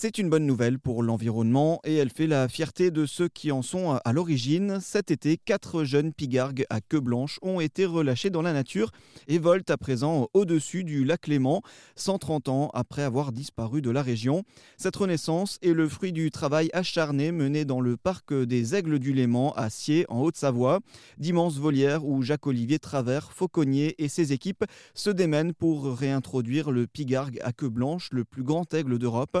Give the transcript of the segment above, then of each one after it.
C'est une bonne nouvelle pour l'environnement et elle fait la fierté de ceux qui en sont à l'origine. Cet été, quatre jeunes pigargues à queue blanche ont été relâchés dans la nature et volent à présent au-dessus du lac Léman, 130 ans après avoir disparu de la région. Cette renaissance est le fruit du travail acharné mené dans le parc des Aigles du Léman à Sier, en Haute-Savoie. D'immenses volières où Jacques-Olivier Travers, fauconnier et ses équipes se démènent pour réintroduire le pigargue à queue blanche, le plus grand aigle d'Europe.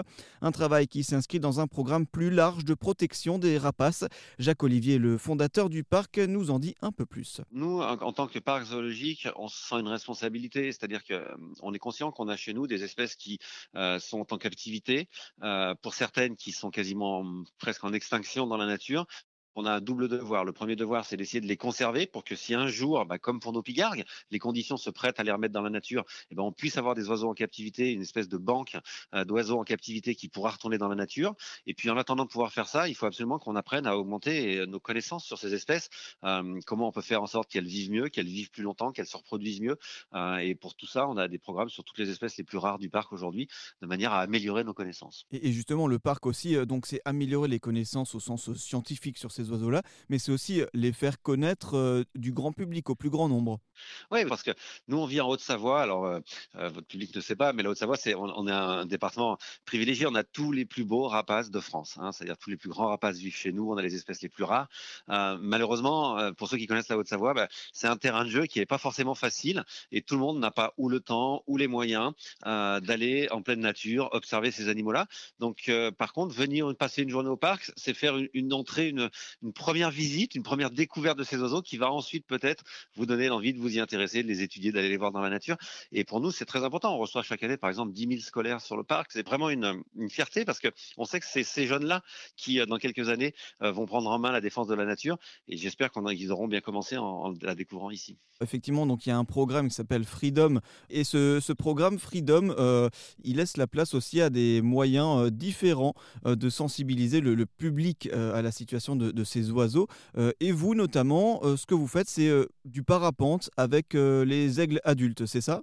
Un travail qui s'inscrit dans un programme plus large de protection des rapaces. Jacques Olivier, le fondateur du parc, nous en dit un peu plus. Nous, en tant que parc zoologique, on sent une responsabilité, c'est-à-dire qu'on euh, est conscient qu'on a chez nous des espèces qui euh, sont en captivité, euh, pour certaines qui sont quasiment presque en extinction dans la nature, on a un double devoir. Le premier devoir, c'est d'essayer de les conserver pour que si un jour, bah, comme pour nos pigargues, les conditions se prêtent à les remettre dans la nature, et eh ben, on puisse avoir des oiseaux en captivité, une espèce de banque euh, d'oiseaux en captivité qui pourra retourner dans la nature. Et puis en attendant de pouvoir faire ça, il faut absolument qu'on apprenne à augmenter euh, nos connaissances sur ces espèces, euh, comment on peut faire en sorte qu'elles vivent mieux, qu'elles vivent plus longtemps, qu'elles se reproduisent mieux. et pour tout ça, on a des programmes sur toutes les espèces les plus rares du parc aujourd'hui, de manière à améliorer nos connaissances. Et, justement, le parc aussi, donc c'est améliorer les connaissances au sens scientifique sur ces oiseaux-là, mais c'est aussi les faire connaître du grand public, au plus grand nombre. Oui, parce que nous, on vit en Haute-Savoie. Alors, votre public ne sait pas, mais la Haute-Savoie, c'est, on, est un département privilégié. On a tous les plus beaux rapaces de France. Hein, c'est-à-dire tous les plus grands rapaces vivent chez nous. On a les espèces les plus rares. malheureusement, pour ceux qui connaissent la Haute-Savoie, bah, c'est un terrain de jeu qui n'est pas forcément facile et tout le monde n'a pas ou le temps ou les moyens d'aller en pleine nature observer ces animaux-là. Donc, par contre, venir passer une journée au parc, c'est faire une, entrée, une, une première visite, une première découverte de ces oiseaux qui va ensuite peut-être vous donner l'envie de vous y intéresser, de les étudier, d'aller les voir dans la nature. Et pour nous, c'est très important. On reçoit chaque année, par exemple, 10 000 scolaires sur le parc. C'est vraiment une, fierté parce qu'on sait que c'est ces jeunes-là qui, euh, dans quelques années, euh, vont prendre en main la défense de la nature. Et j'espère qu'ils auront bien commencé en, la découvrant ici. Effectivement, donc il y a un programme qui s'appelle Freedom. Et ce, programme Freedom, euh, il laisse la place aussi à des moyens différents de sensibiliser le, public à la situation de ces oiseaux euh, et vous, notamment, euh, ce que vous faites, c'est euh, du parapente avec les aigles adultes, c'est ça?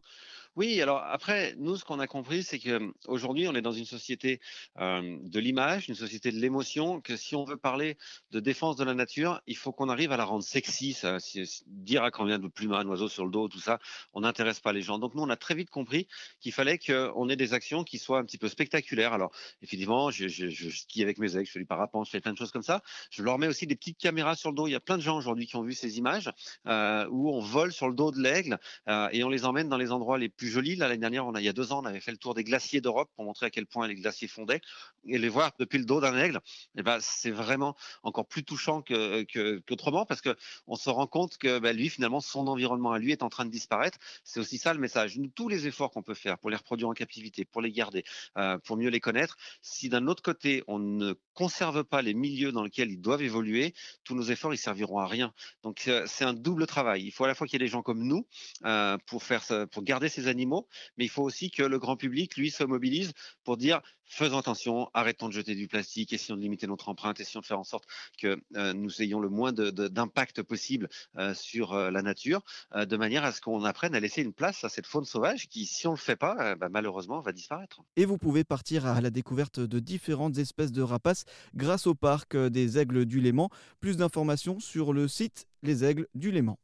Oui, alors après, nous, ce qu'on a compris, c'est qu'aujourd'hui, on est dans une société de l'image, une société de l'émotion, que si on veut parler de défense de la nature, il faut qu'on arrive à la rendre sexy. Ça, dire à combien de plumes un oiseau sur le dos, tout ça, on n'intéresse pas les gens. Donc nous, on a très vite compris qu'il fallait qu'on ait des actions qui soient un petit peu spectaculaires. Alors, effectivement, je, je, skie avec mes aigles, je fais du parapente, je fais plein de choses comme ça. Je leur mets aussi des petites caméras sur le dos. Il y a plein de gens aujourd'hui qui ont vu ces images où on vole sur le dos de l'aigle et on les emmène dans les endroits les plus jolie. L'année dernière, on a, il y a deux ans, on avait fait le tour des glaciers d'Europe pour montrer à quel point les glaciers fondaient et les voir depuis le dos d'un aigle. Eh ben, c'est vraiment encore plus touchant que, qu'autrement parce que on se rend compte que ben, lui, finalement, son environnement à lui est en train de disparaître. C'est aussi ça le message. Tous les efforts qu'on peut faire pour les reproduire en captivité, pour les garder, euh, pour mieux les connaître, si d'un autre côté, on ne conserve pas les milieux dans lesquels ils doivent évoluer, tous nos efforts, ils serviront à rien. Donc, euh, c'est un double travail. Il faut à la fois qu'il y ait des gens comme nous euh, pour faire, pour garder ces animaux mais il faut aussi que le grand public, lui, se mobilise pour dire faisons attention, arrêtons de jeter du plastique, essayons de limiter notre empreinte, essayons de faire en sorte que euh, nous ayons le moins d'impact possible euh, sur euh, la nature, de manière à ce qu'on apprenne à laisser une place à cette faune sauvage qui, si on ne le fait pas, bah, malheureusement, va disparaître. Et vous pouvez partir à la découverte de différentes espèces de rapaces grâce au parc des Aigles du Léman. Plus d'informations sur le site Les Aigles du Léman.